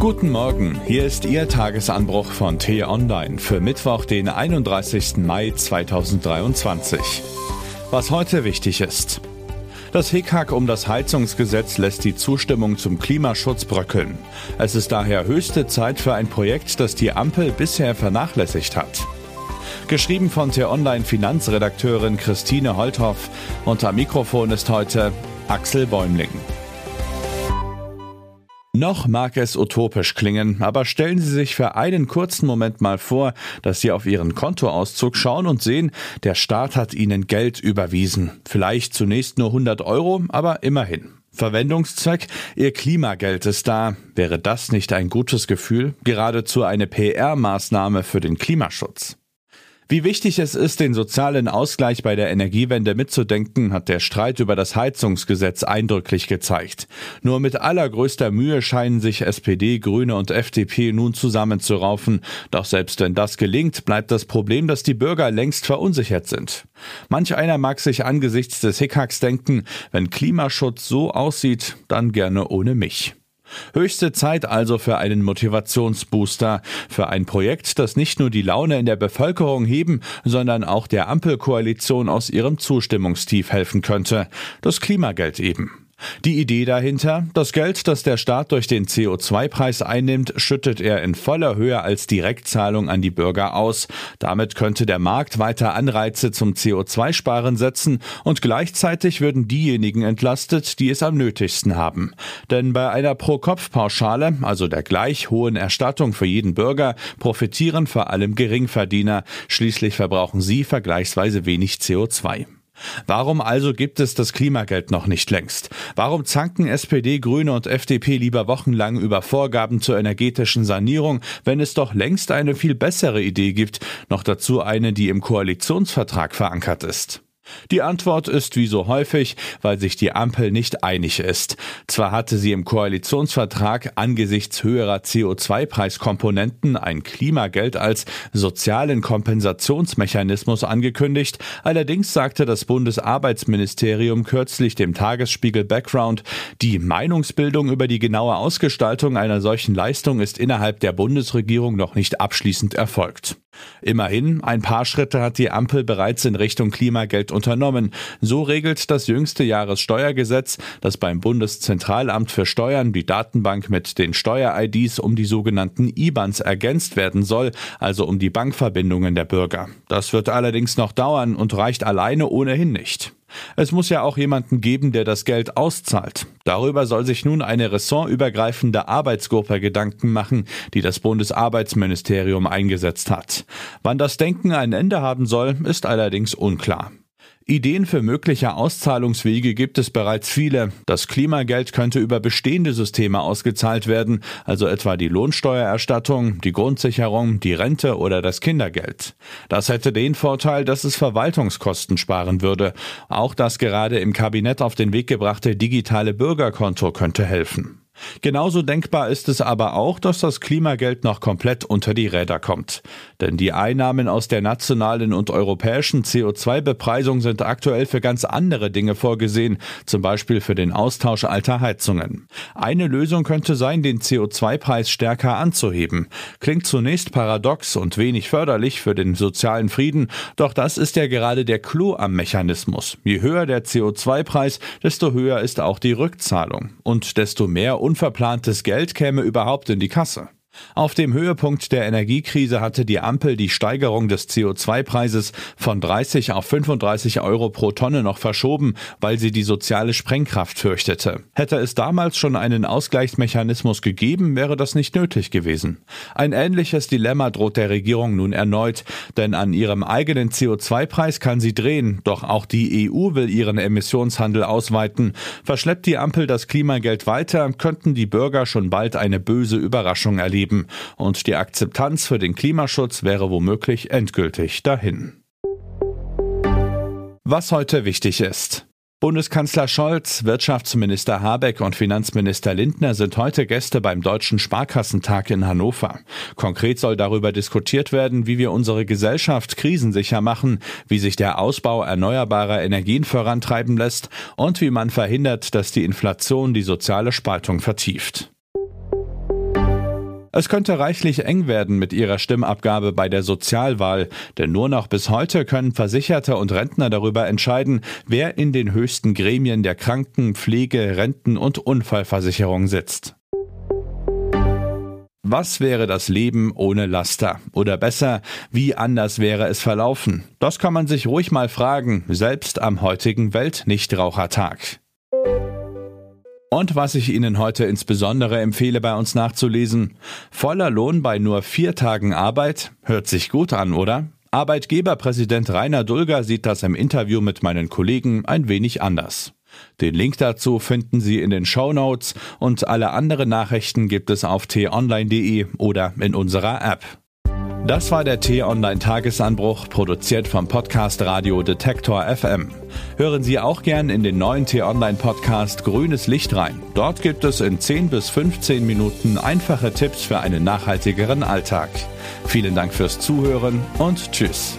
Guten Morgen, hier ist Ihr Tagesanbruch von T-Online für Mittwoch, den 31. Mai 2023. Was heute wichtig ist. Das Hickhack um das Heizungsgesetz lässt die Zustimmung zum Klimaschutz bröckeln. Es ist daher höchste Zeit für ein Projekt, das die Ampel bisher vernachlässigt hat. Geschrieben von T-Online Finanzredakteurin Christine Holthoff am Mikrofon ist heute Axel Bäumling. Noch mag es utopisch klingen, aber stellen Sie sich für einen kurzen Moment mal vor, dass Sie auf Ihren Kontoauszug schauen und sehen, der Staat hat Ihnen Geld überwiesen. Vielleicht zunächst nur 100 Euro, aber immerhin. Verwendungszweck, Ihr Klimageld ist da. Wäre das nicht ein gutes Gefühl? Geradezu eine PR-Maßnahme für den Klimaschutz. Wie wichtig es ist, den sozialen Ausgleich bei der Energiewende mitzudenken, hat der Streit über das Heizungsgesetz eindrücklich gezeigt. Nur mit allergrößter Mühe scheinen sich SPD, Grüne und FDP nun zusammenzuraufen. Doch selbst wenn das gelingt, bleibt das Problem, dass die Bürger längst verunsichert sind. Manch einer mag sich angesichts des Hickhacks denken, wenn Klimaschutz so aussieht, dann gerne ohne mich. Höchste Zeit also für einen Motivationsbooster, für ein Projekt, das nicht nur die Laune in der Bevölkerung heben, sondern auch der Ampelkoalition aus ihrem Zustimmungstief helfen könnte. Das Klimageld eben. Die Idee dahinter, das Geld, das der Staat durch den CO2-Preis einnimmt, schüttet er in voller Höhe als Direktzahlung an die Bürger aus. Damit könnte der Markt weiter Anreize zum CO2-Sparen setzen und gleichzeitig würden diejenigen entlastet, die es am nötigsten haben. Denn bei einer Pro-Kopf-Pauschale, also der gleich hohen Erstattung für jeden Bürger, profitieren vor allem Geringverdiener. Schließlich verbrauchen sie vergleichsweise wenig CO2. Warum also gibt es das Klimageld noch nicht längst? Warum zanken SPD, Grüne und FDP lieber wochenlang über Vorgaben zur energetischen Sanierung, wenn es doch längst eine viel bessere Idee gibt, noch dazu eine, die im Koalitionsvertrag verankert ist? Die Antwort ist wie so häufig, weil sich die Ampel nicht einig ist. Zwar hatte sie im Koalitionsvertrag angesichts höherer CO2-Preiskomponenten ein Klimageld als sozialen Kompensationsmechanismus angekündigt, allerdings sagte das Bundesarbeitsministerium kürzlich dem Tagesspiegel Background, die Meinungsbildung über die genaue Ausgestaltung einer solchen Leistung ist innerhalb der Bundesregierung noch nicht abschließend erfolgt. Immerhin, ein paar Schritte hat die Ampel bereits in Richtung Klimageld unternommen. So regelt das jüngste Jahressteuergesetz, dass beim Bundeszentralamt für Steuern die Datenbank mit den Steuer-IDs um die sogenannten IBANs ergänzt werden soll, also um die Bankverbindungen der Bürger. Das wird allerdings noch dauern und reicht alleine ohnehin nicht. Es muss ja auch jemanden geben, der das Geld auszahlt. Darüber soll sich nun eine ressortübergreifende Arbeitsgruppe Gedanken machen, die das Bundesarbeitsministerium eingesetzt hat. Wann das Denken ein Ende haben soll, ist allerdings unklar. Ideen für mögliche Auszahlungswege gibt es bereits viele. Das Klimageld könnte über bestehende Systeme ausgezahlt werden, also etwa die Lohnsteuererstattung, die Grundsicherung, die Rente oder das Kindergeld. Das hätte den Vorteil, dass es Verwaltungskosten sparen würde. Auch das gerade im Kabinett auf den Weg gebrachte digitale Bürgerkonto könnte helfen. Genauso denkbar ist es aber auch, dass das Klimageld noch komplett unter die Räder kommt. Denn die Einnahmen aus der nationalen und europäischen CO2-Bepreisung sind aktuell für ganz andere Dinge vorgesehen, zum Beispiel für den Austausch alter Heizungen. Eine Lösung könnte sein, den CO2-Preis stärker anzuheben. Klingt zunächst paradox und wenig förderlich für den sozialen Frieden, doch das ist ja gerade der Clou am Mechanismus. Je höher der CO2-Preis, desto höher ist auch die Rückzahlung und desto mehr unverplantes Geld käme überhaupt in die Kasse. Auf dem Höhepunkt der Energiekrise hatte die Ampel die Steigerung des CO2-Preises von 30 auf 35 Euro pro Tonne noch verschoben, weil sie die soziale Sprengkraft fürchtete. Hätte es damals schon einen Ausgleichsmechanismus gegeben, wäre das nicht nötig gewesen. Ein ähnliches Dilemma droht der Regierung nun erneut, denn an ihrem eigenen CO2-Preis kann sie drehen, doch auch die EU will ihren Emissionshandel ausweiten. Verschleppt die Ampel das Klimageld weiter, könnten die Bürger schon bald eine böse Überraschung erleben erleben und die Akzeptanz für den Klimaschutz wäre womöglich endgültig dahin. Was heute wichtig ist. Bundeskanzler Scholz, Wirtschaftsminister Habeck und Finanzminister Lindner sind heute Gäste beim Deutschen Sparkassentag in Hannover. Konkret soll darüber diskutiert werden, wie wir unsere Gesellschaft krisensicher machen, wie sich der Ausbau erneuerbarer Energien vorantreiben lässt und wie man verhindert, dass die Inflation die soziale Spaltung vertieft. Es könnte reichlich eng werden mit ihrer Stimmabgabe bei der Sozialwahl, denn nur noch bis heute können Versicherte und Rentner darüber entscheiden, wer in den höchsten Gremien der Kranken-, Pflege-, Renten- und Unfallversicherung sitzt. Was wäre das Leben ohne Laster? Oder besser, wie anders wäre es verlaufen? Das kann man sich ruhig mal fragen, selbst am heutigen Weltnichtrauchertag. Und was ich Ihnen heute insbesondere empfehle, bei uns nachzulesen. Voller Lohn bei nur vier Tagen Arbeit? Hört sich gut an, oder? Arbeitgeberpräsident Rainer Dulger sieht das im Interview mit meinen Kollegen ein wenig anders. Den Link dazu finden Sie in den Show Notes und alle anderen Nachrichten gibt es auf t-online.de oder in unserer App. Das war der T-Online Tagesanbruch, produziert vom Podcast Radio Detektor FM. Hören Sie auch gern in den neuen T-Online Podcast Grünes Licht rein. Dort gibt es in 10 bis 15 Minuten einfache Tipps für einen nachhaltigeren Alltag. Vielen Dank fürs Zuhören und Tschüss.